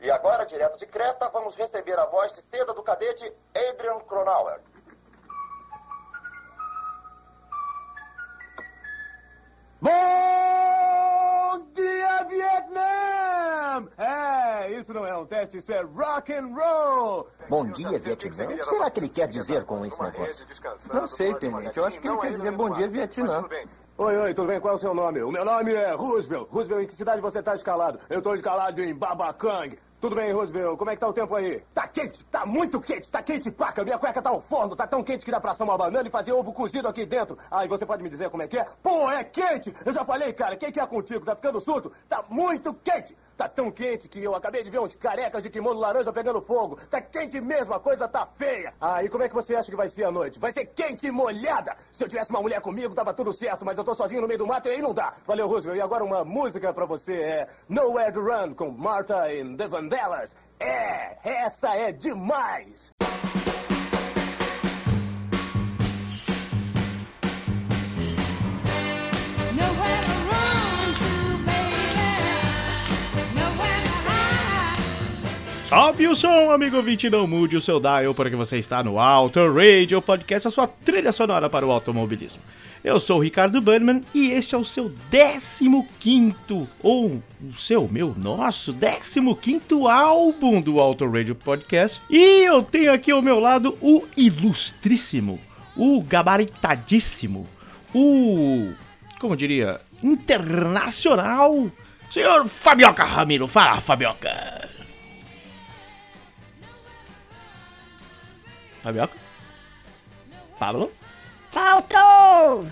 E agora, direto de Creta, vamos receber a voz de seda do cadete Adrian Cronauer. Bom dia, Vietnã! É, isso não é um teste, isso é rock and roll. Bom dia, Vietnã. O que será que ele quer dizer com esse negócio? Não sei, tenente. Eu acho que ele quer dizer bom dia, Vietnã. Oi, oi, tudo bem? Qual é o seu nome? O meu nome é Roosevelt. Roosevelt, em que cidade você está escalado? Eu estou escalado em Babacang. Tudo bem, Roosevelt? Como é que tá o tempo aí? Tá quente, tá muito quente, tá quente paca. Minha cueca tá ao forno, tá tão quente que dá pra assar uma banana e fazer ovo cozido aqui dentro. Ah, e você pode me dizer como é que é? Pô, é quente! Eu já falei, cara, quem que é contigo? Tá ficando surdo? Tá muito quente! Tá tão quente que eu acabei de ver uns carecas de kimono laranja pegando fogo. Tá quente mesmo, a coisa tá feia. Ah, e como é que você acha que vai ser a noite? Vai ser quente e molhada. Se eu tivesse uma mulher comigo, tava tudo certo, mas eu tô sozinho no meio do mato e aí não dá. Valeu, Roosevelt. E agora uma música pra você é Nowhere to Run com Martha and the Vandellas. É, essa é demais. Sobe o som, amigo ouvinte, não mude o seu dial porque você está no Auto Radio Podcast, a sua trilha sonora para o automobilismo. Eu sou o Ricardo Burnman e este é o seu 15 ou o seu, meu, nosso 15 álbum do Auto Radio Podcast. E eu tenho aqui ao meu lado o ilustríssimo, o gabaritadíssimo, o como diria, internacional, senhor Fabioca Ramiro. Fala, Fabioca. Fabioca? Pablo? Faltou!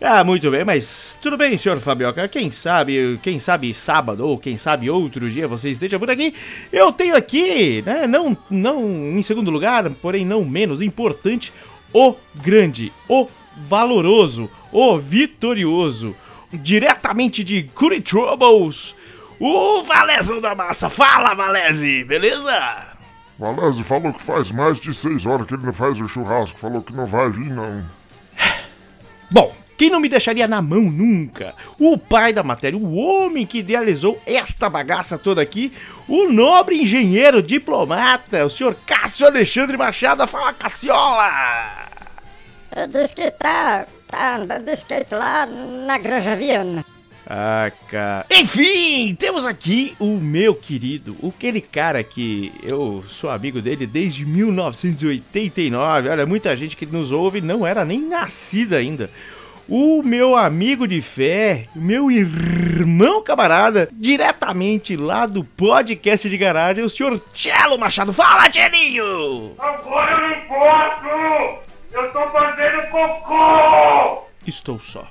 Ah, muito bem, mas tudo bem, senhor Fabioca. Quem sabe, quem sabe sábado ou quem sabe outro dia você esteja por aqui. Eu tenho aqui, né, não, não em segundo lugar, porém não menos importante, o grande, o valoroso, o vitorioso, diretamente de Curry Troubles, o Valezão da Massa. Fala, Valese, beleza? Valese falou que faz mais de seis horas que ele não faz o churrasco. Falou que não vai vir, não. Bom, quem não me deixaria na mão nunca? O pai da matéria, o homem que idealizou esta bagaça toda aqui, o nobre engenheiro diplomata, o senhor Cássio Alexandre Machado. Fala, Cassiola! Eu disse que tá, tá andando de skate lá na Granja Viana. Ah, cara. Enfim, temos aqui o meu querido, aquele cara que eu sou amigo dele desde 1989. Olha, muita gente que nos ouve não era nem nascida ainda. O meu amigo de fé, meu irmão camarada, diretamente lá do podcast de garagem, o senhor Tchelo Machado. Fala, Tchelinho! Agora eu não posso! Eu tô fazendo cocô! Estou só.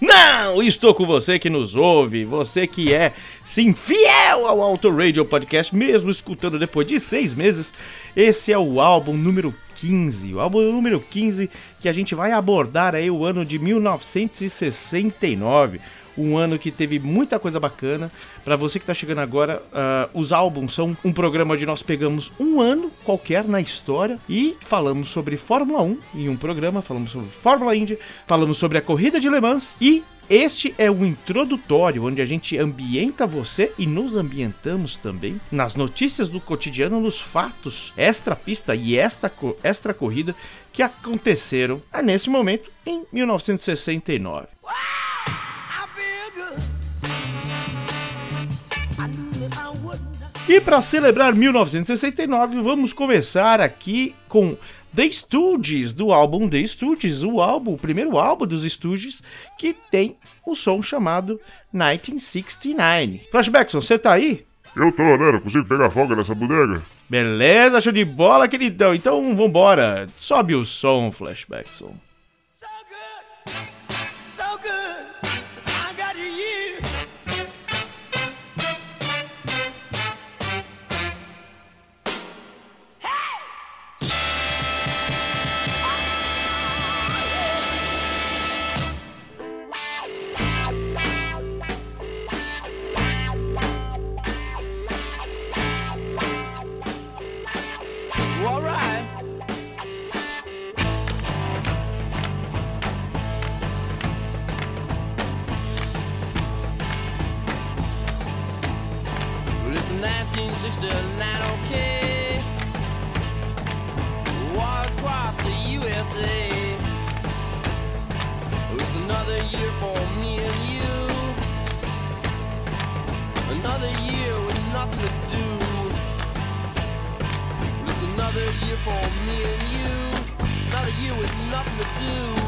Não, estou com você que nos ouve, você que é, sim, fiel ao Auto Radio Podcast, mesmo escutando depois de seis meses. Esse é o álbum número 15, o álbum número 15 que a gente vai abordar aí o ano de 1969. Um ano que teve muita coisa bacana. Pra você que tá chegando agora, ah, os álbuns são um programa onde nós pegamos um ano qualquer na história e falamos sobre Fórmula 1 em um programa, falamos sobre Fórmula Indy, falamos sobre a corrida de Le Mans e este é o introdutório, onde a gente ambienta você e nos ambientamos também nas notícias do cotidiano, nos fatos extra pista e esta extra corrida que aconteceram ah, nesse momento em 1969. E para celebrar 1969, vamos começar aqui com The Stooges, do álbum The Stooges, o álbum, o primeiro álbum dos Stooges, que tem o som chamado 1969. Flashbackson, você tá aí? Eu tô, né? Não consigo pegar folga nessa bodega. Beleza, show de bola, queridão. Então vambora. Sobe o som, Flashbackson. 1969, okay. War across the USA. It's another year for me and you. Another year with nothing to do. It's another year for me and you. Another year with nothing to do.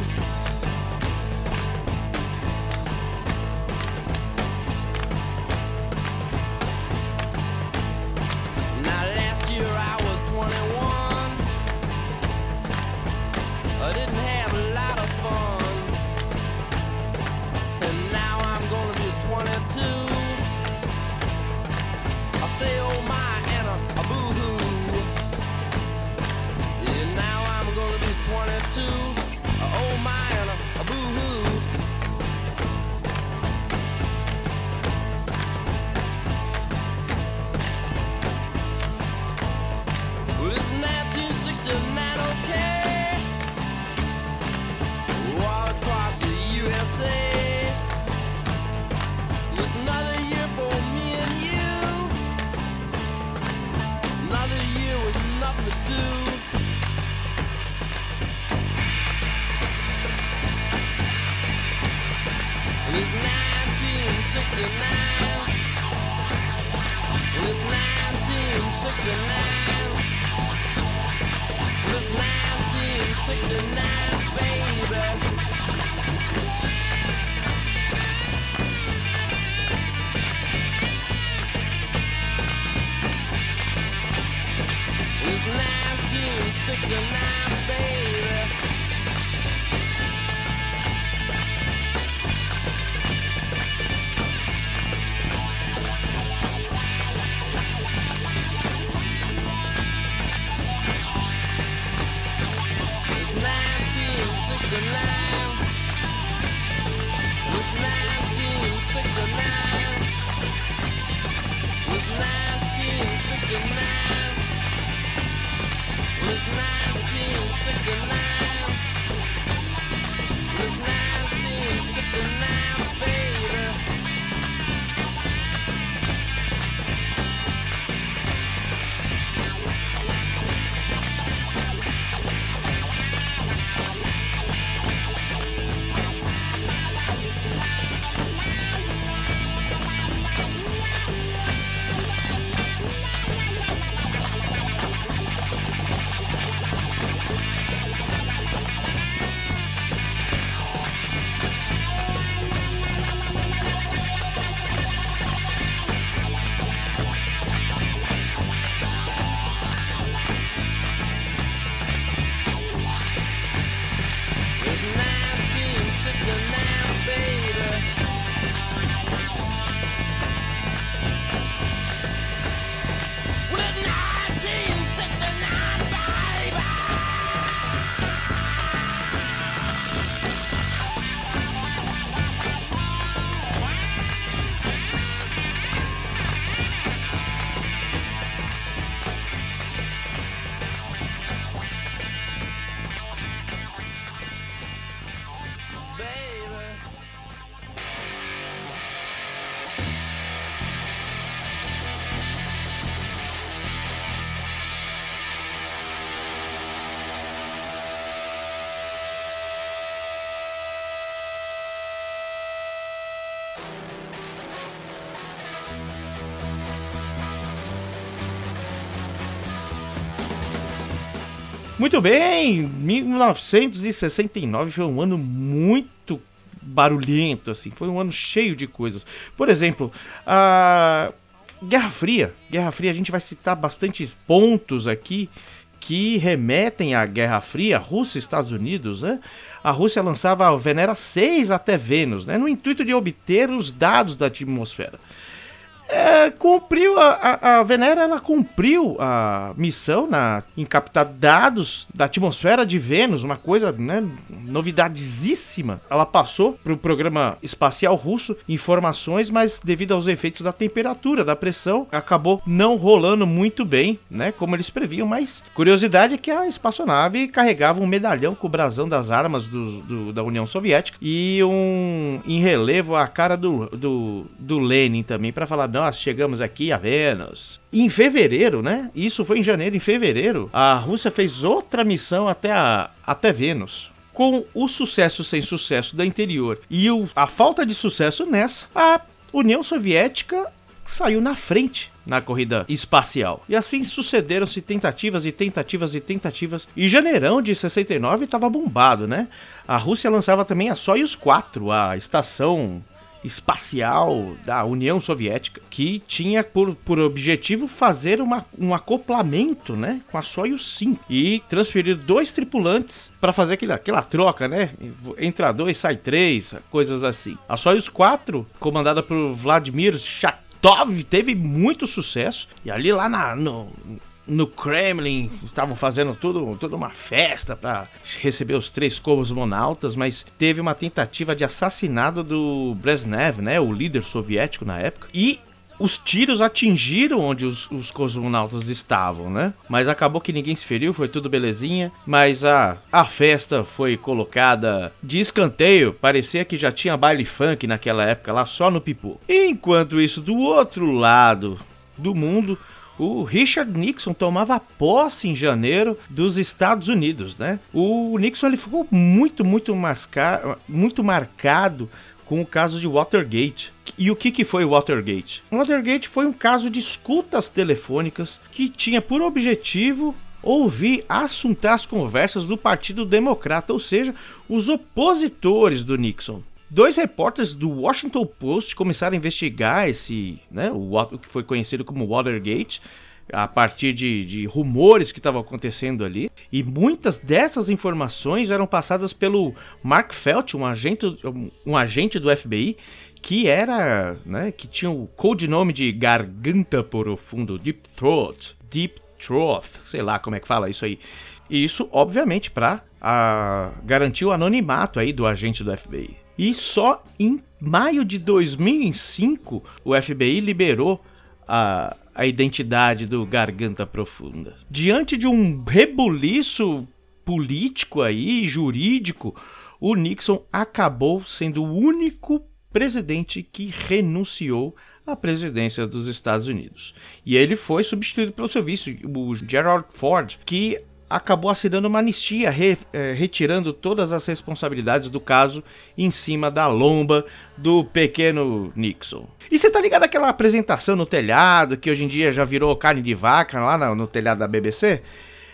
1969, baby. It's 1969. It's 1969. It's 1969. It's 1969. Muito bem, 1969 foi um ano muito barulhento, assim, foi um ano cheio de coisas. Por exemplo, a Guerra Fria. Guerra Fria, a gente vai citar bastantes pontos aqui que remetem à Guerra Fria, Rússia e Estados Unidos, né? A Rússia lançava a Venera 6 até Vênus, né? No intuito de obter os dados da atmosfera. É, cumpriu a, a, a Venera ela cumpriu a missão na, em captar dados da atmosfera de Vênus, uma coisa né, novidadíssima. Ela passou para o programa espacial russo informações, mas devido aos efeitos da temperatura, da pressão, acabou não rolando muito bem, né, como eles previam. Mas curiosidade é que a espaçonave carregava um medalhão com o brasão das armas do, do- da União Soviética e um em relevo a cara do, do, do Lenin também para falar nós chegamos aqui a Vênus. Em fevereiro, né? Isso foi em janeiro, em fevereiro, a Rússia fez outra missão até a até Vênus. Com o sucesso sem sucesso da interior e o- a falta de sucesso nessa, a União Soviética saiu na frente na corrida espacial. E assim sucederam-se tentativas e tentativas e tentativas. E janeirão de 69 estava bombado, né? A Rússia lançava também a Soyuz 4, a estação espacial da União Soviética, que tinha por, por objetivo fazer uma, um acoplamento, né, com a Soyuz 5 e transferir dois tripulantes para fazer aquela, aquela troca, né? Entra dois, sai três, coisas assim. A Soyuz 4, comandada por Vladimir Shatov, teve muito sucesso e ali lá na, no, no Kremlin estavam fazendo tudo, toda uma festa para receber os três cosmonautas, mas teve uma tentativa de assassinato do Brezhnev, né, o líder soviético na época, e os tiros atingiram onde os, os cosmonautas estavam, né? Mas acabou que ninguém se feriu, foi tudo belezinha. Mas a, a festa foi colocada de escanteio. Parecia que já tinha baile funk naquela época lá, só no pipu. Enquanto isso, do outro lado do mundo, o Richard Nixon tomava posse em janeiro dos Estados Unidos, né? O Nixon ele ficou muito, muito, muito marcado com o caso de Watergate. E o que, que foi Watergate? Watergate foi um caso de escutas telefônicas que tinha por objetivo ouvir assuntar as conversas do Partido Democrata, ou seja, os opositores do Nixon. Dois repórteres do Washington Post começaram a investigar esse, né, o, o que foi conhecido como Watergate, a partir de, de rumores que estavam acontecendo ali. E muitas dessas informações eram passadas pelo Mark Felt, um agente, um, um agente do FBI, que era, né, que tinha o codinome de Garganta Profundo, Deep Throat, Deep Throat, sei lá como é que fala isso aí. E isso, obviamente, para garantir o anonimato aí do agente do FBI. E só em maio de 2005 o FBI liberou a, a identidade do Garganta Profunda. Diante de um rebuliço político aí, jurídico, o Nixon acabou sendo o único presidente que renunciou à presidência dos Estados Unidos. E ele foi substituído pelo seu vice, o Gerald Ford, que acabou assinando uma anistia, re, eh, retirando todas as responsabilidades do caso em cima da lomba do pequeno Nixon. E você tá ligado àquela apresentação no telhado, que hoje em dia já virou carne de vaca lá no, no telhado da BBC?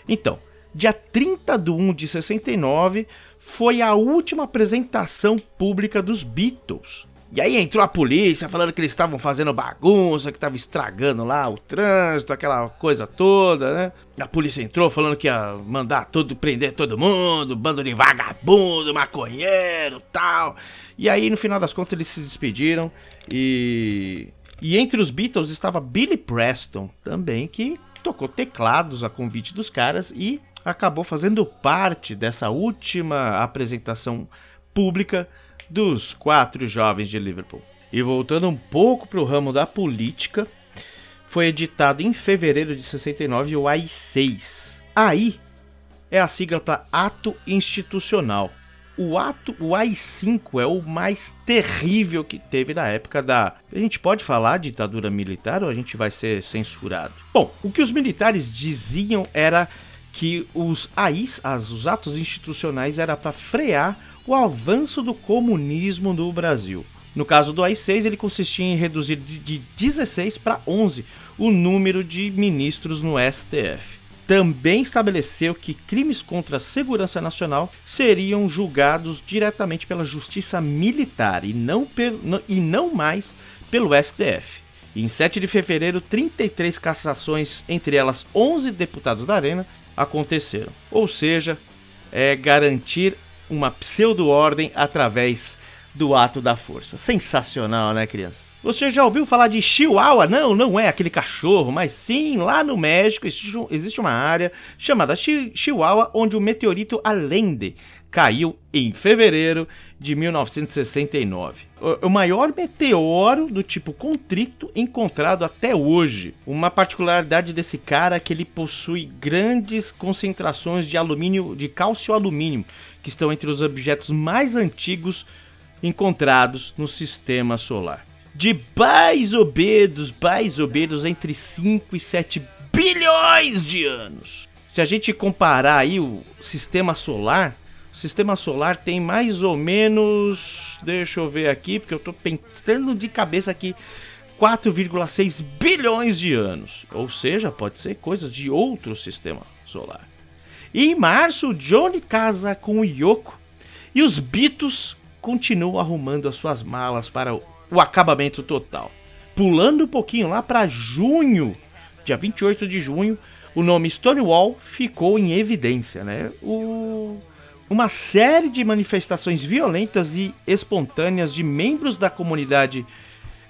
Então, dia 30 de 1 de 69 foi a última apresentação pública dos Beatles. E aí entrou a polícia falando que eles estavam fazendo bagunça, que estavam estragando lá o trânsito, aquela coisa toda, né? A polícia entrou falando que ia mandar todo, prender todo mundo, bando de vagabundo, maconheiro tal. E aí, no final das contas, eles se despediram e. E entre os Beatles estava Billy Preston também, que tocou teclados a convite dos caras e acabou fazendo parte dessa última apresentação pública dos quatro jovens de Liverpool. E voltando um pouco para o ramo da política, foi editado em fevereiro de 69 o AI-6. AI é a sigla para Ato Institucional. o ato, o AI-5 é o mais terrível que teve na época da. A gente pode falar ditadura militar ou a gente vai ser censurado? Bom, o que os militares diziam era que os AIs, as, os atos institucionais, era para frear o avanço do comunismo no Brasil. No caso do AI-6, ele consistia em reduzir de de 16 para 11 o número de ministros no STF também estabeleceu que crimes contra a segurança nacional seriam julgados diretamente pela justiça militar e não, pelo, e não mais pelo STF. Em 7 de fevereiro, 33 cassações, entre elas 11 deputados da Arena, aconteceram. Ou seja, é garantir uma pseudo-ordem através do ato da força. Sensacional, né, crianças? Você já ouviu falar de Chihuahua? Não, não é aquele cachorro, mas sim, lá no México existe um- uma área chamada Chi- Chihuahua onde o meteorito Allende caiu em fevereiro de 1969. O- maior meteoro do tipo contrito encontrado até hoje. Uma particularidade desse cara é que ele possui grandes concentrações de alumínio, de cálcio alumínio, que estão entre os objetos mais antigos encontrados no sistema solar. De baisobedos, baisobedos entre 5 e 7 bilhões de anos. Se a gente comparar aí o sistema solar, sistema solar tem mais ou menos, deixa eu ver aqui, porque eu tô pensando de cabeça aqui, 4,6 bilhões de anos. Ou seja, pode ser coisas de outro sistema solar. E em março, Johnny casa com o Yoko e os Beatles continuam arrumando as suas malas para o acabamento total. Pulando um pouquinho lá para junho, dia 28 de junho, o nome Stonewall ficou em evidência, né? O- uma série de manifestações violentas e espontâneas de membros da comunidade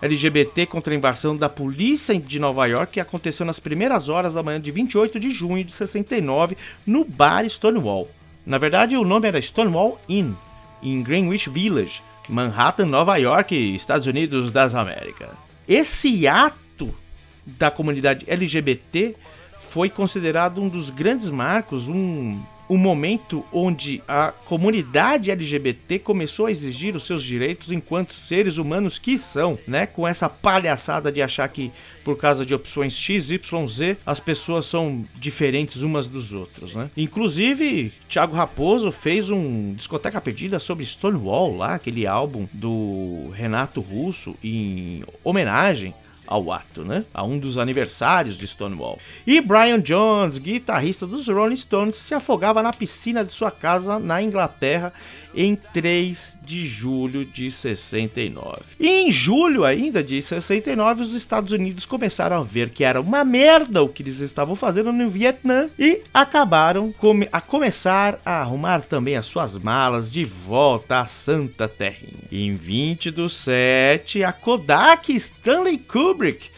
LGBT contra a invasão da polícia de Nova York aconteceu nas primeiras horas da manhã de 28 de junho de 69 no bar Stonewall. Na verdade, o nome era Stonewall Inn, em Greenwich Village, Manhattan, Nova York, Estados Unidos das Américas. Esse ato da comunidade LGBT foi considerado um dos grandes marcos, um, um momento onde a comunidade LGBT começou a exigir os seus direitos enquanto seres humanos que são, né? Com essa palhaçada de achar que por causa de opções X, Y, Z, as pessoas são diferentes umas dos outros, né? Inclusive, Thiago Raposo fez um discoteca perdida sobre Stonewall lá, aquele álbum do Renato Russo em homenagem ao ato, né? A um dos aniversários de Stonewall. E Brian Jones, guitarrista dos Rolling Stones, se afogava na piscina de sua casa na Inglaterra em 3 de julho de 69. E em julho ainda de 69, os Estados Unidos começaram a ver que era uma merda o que eles estavam fazendo no Vietnã e acabaram a começar a arrumar também as suas malas de volta à Santa Terrinha. Em 20 do 7, a Kodak Stanley Kubrick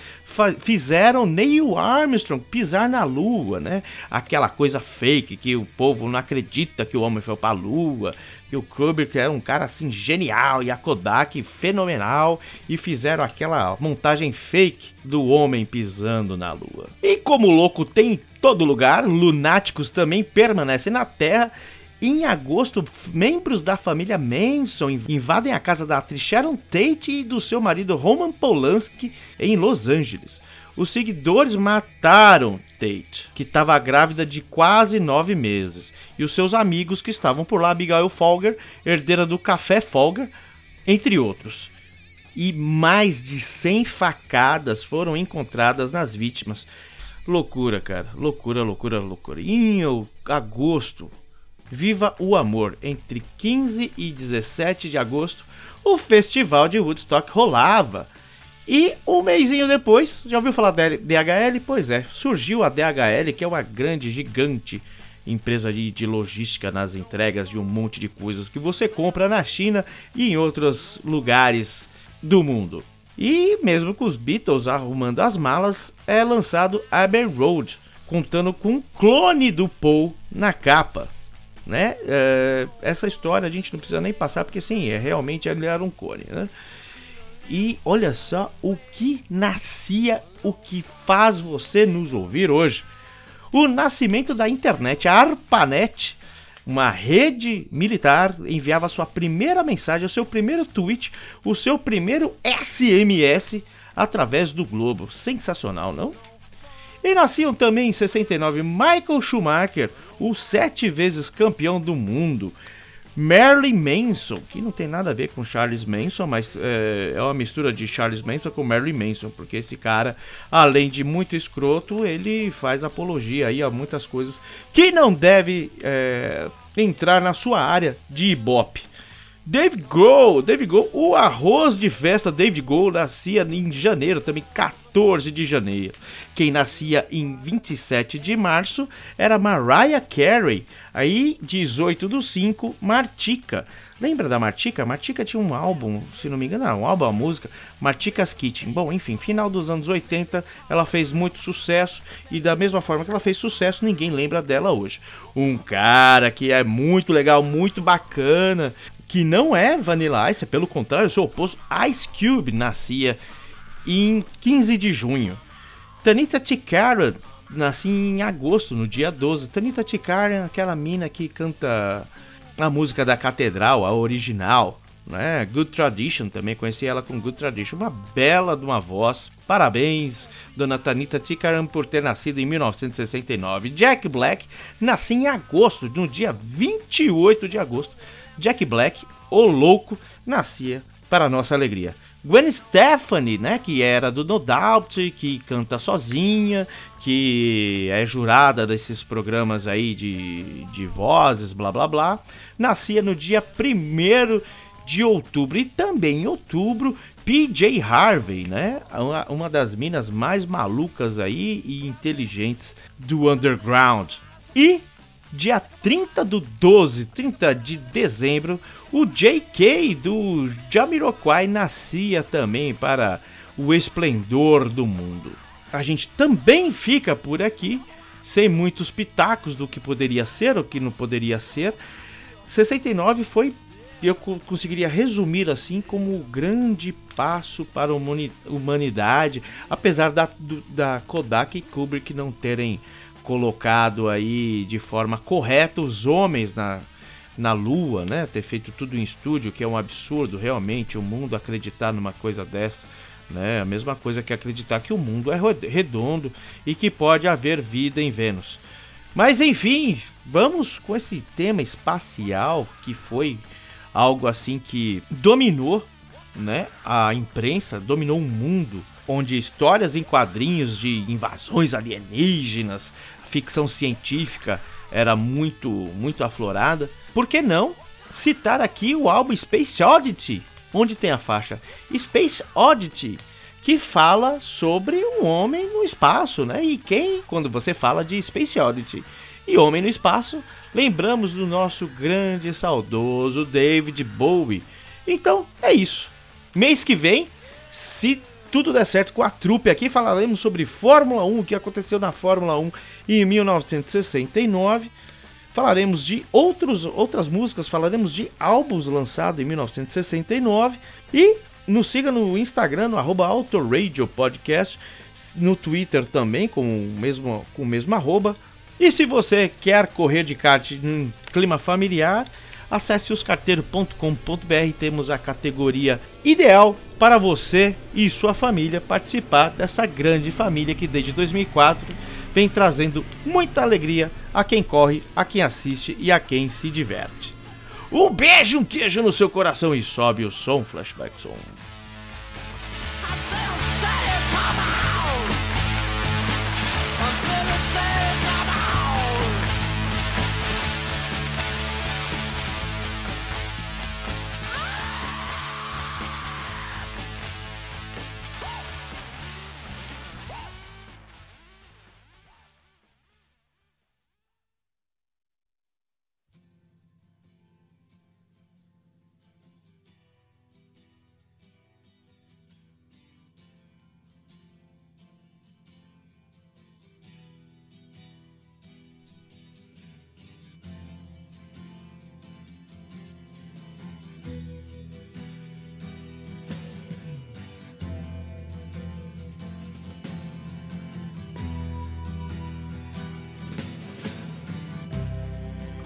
fizeram Neil Armstrong pisar na lua, né? Aquela coisa fake que o povo não acredita que o homem foi pra lua, que o Kubrick era um cara assim genial e a Kodak fenomenal e fizeram aquela montagem fake do homem pisando na lua. E como o louco tem em todo lugar, lunáticos também permanecem na Terra em agosto, membros da família Manson inv- invadem a casa da atriz Sharon Tate e do seu marido Roman Polanski em Los Angeles. Os seguidores mataram Tate, que estava grávida de quase nove meses, e os seus amigos que estavam por lá, Abigail Folger, herdeira do Café Folger, entre outros. E mais de 100 facadas foram encontradas nas vítimas. Loucura, cara. Loucura, loucura, loucura. Em agosto, Viva o Amor. Entre 15 e 17 de agosto, o festival de Woodstock rolava. E um mêsinho depois, já ouviu falar da DHL? Pois é, surgiu a DHL, que é uma grande, gigante empresa de, de logística nas entregas de um monte de coisas que você compra na China e em outros lugares do mundo. E mesmo com os Beatles arrumando as malas, é lançado Abbey Road, contando com um clone do Paul na capa né? É, essa história a gente não precisa nem passar, porque sim, é, realmente ele era um cone, né? E olha só o que nascia, o que faz você nos ouvir hoje. O nascimento da internet, a ARPANET, uma rede militar enviava sua primeira mensagem, o seu primeiro tweet, o seu primeiro SMS através do globo. Sensacional, não? E nasciam também em 69 Michael Schumacher, o sete vezes campeão do mundo. Marilyn Manson, que não tem nada a ver com Charles Manson, mas é, é uma mistura de Charles Manson com Marilyn Manson, porque esse cara, além de muito escroto, ele faz apologia aí a muitas coisas que não deve é, entrar na sua área de ibope. David Grohl, David Grohl, o arroz de festa David Grohl nascia em janeiro, também 14 de janeiro. Quem nascia em 27 de março era Mariah Carey, aí 18 do 5, Martica. Lembra da Martica? Martica tinha um álbum, se não me engano, um álbum, uma música, Martica's Kitchen. Bom, enfim, final dos anos 80, ela fez muito sucesso e da mesma forma que ela fez sucesso, ninguém lembra dela hoje. Um cara que é muito legal, muito bacana, que não é Vanilla Ice, é pelo contrário, seu oposto, Ice Cube, nascia em 15 de junho. Tanita Tikaran nascia em agosto, no dia 12. Tanita Tikaran, aquela mina que canta a música da Catedral, a original, né? Good Tradition, também conheci ela com Good Tradition, uma bela de uma voz. Parabéns, dona Tanita Tikaram, por ter nascido em 1969. Jack Black nasceu em agosto, no dia 28 de agosto. Jack Black, o louco, nascia para nossa alegria. Gwen Stefani, né, que era do No Doubt, que canta sozinha, que é jurada desses programas aí de, de vozes, blá blá blá, nascia no dia 1 de outubro. E também em outubro, PJ Harvey, né, uma, uma das minas mais malucas aí e inteligentes do underground. E dia 30 do 12, 30 de dezembro, o JK do Jamiroquai nascia também para o esplendor do mundo. A gente também fica por aqui, sem muitos pitacos do que poderia ser ou que não poderia ser. 69 foi, eu conseguiria resumir assim, como o grande passo para a humanidade, apesar da, da Kodak e Kubrick não terem colocado aí de forma correta os homens na, na Lua, né? Ter feito tudo em estúdio, que é um absurdo realmente o mundo acreditar numa coisa dessa. Né? A mesma coisa que acreditar que o mundo é redondo e que pode haver vida em Vênus. Mas enfim, vamos com esse tema espacial que foi algo assim que dominou né, a imprensa, dominou o mundo, onde histórias em quadrinhos de invasões alienígenas, ficção científica era muito, muito aflorada. Por que não citar aqui o álbum Space Oddity, onde tem a faixa Space Oddity, que fala sobre um homem no espaço, né? E quem, quando você fala de Space Oddity e homem no espaço, lembramos do nosso grande e saudoso David Bowie. Então, é isso. Mês que vem, se tudo der certo com a trupe aqui, falaremos sobre Fórmula 1, o que aconteceu na Fórmula 1 em 1969. Falaremos de outros, outras músicas, falaremos de álbuns lançados em 1969 e nos siga no Instagram, no arroba Autoradio Podcast, no Twitter também com o mesmo, com o mesmo arroba. E se você quer correr de kart em clima familiar, acesse oscarteiro.com.br. Temos a categoria ideal para você e sua família participar dessa grande família que desde 2004 vem trazendo muita alegria a quem corre, a quem assiste e a quem se diverte. Um beijo, um queijo no seu coração e sobe o som, Flashback Som.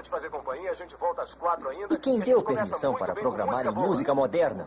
Vou te fazer companhia, a gente volta às quatro ainda. E quem a deu permissão para programar em boa. música moderna?